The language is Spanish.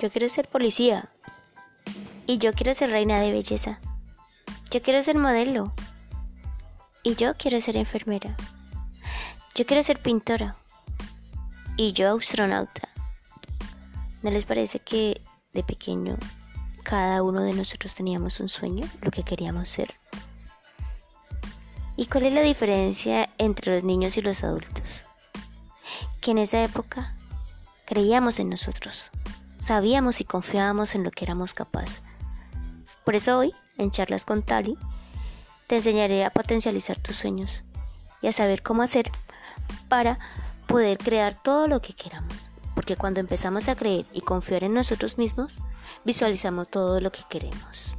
Yo quiero ser policía. Y yo quiero ser reina de belleza. Yo quiero ser modelo. Y yo quiero ser enfermera. Yo quiero ser pintora. Y yo astronauta. ¿No les parece que de pequeño cada uno de nosotros teníamos un sueño, lo que queríamos ser? ¿Y cuál es la diferencia entre los niños y los adultos? Que en esa época creíamos en nosotros, sabíamos y confiábamos en lo que éramos capaces. Por eso hoy, en charlas con Tali, te enseñaré a potencializar tus sueños y a saber cómo hacer para poder crear todo lo que queramos. Porque cuando empezamos a creer y confiar en nosotros mismos, visualizamos todo lo que queremos.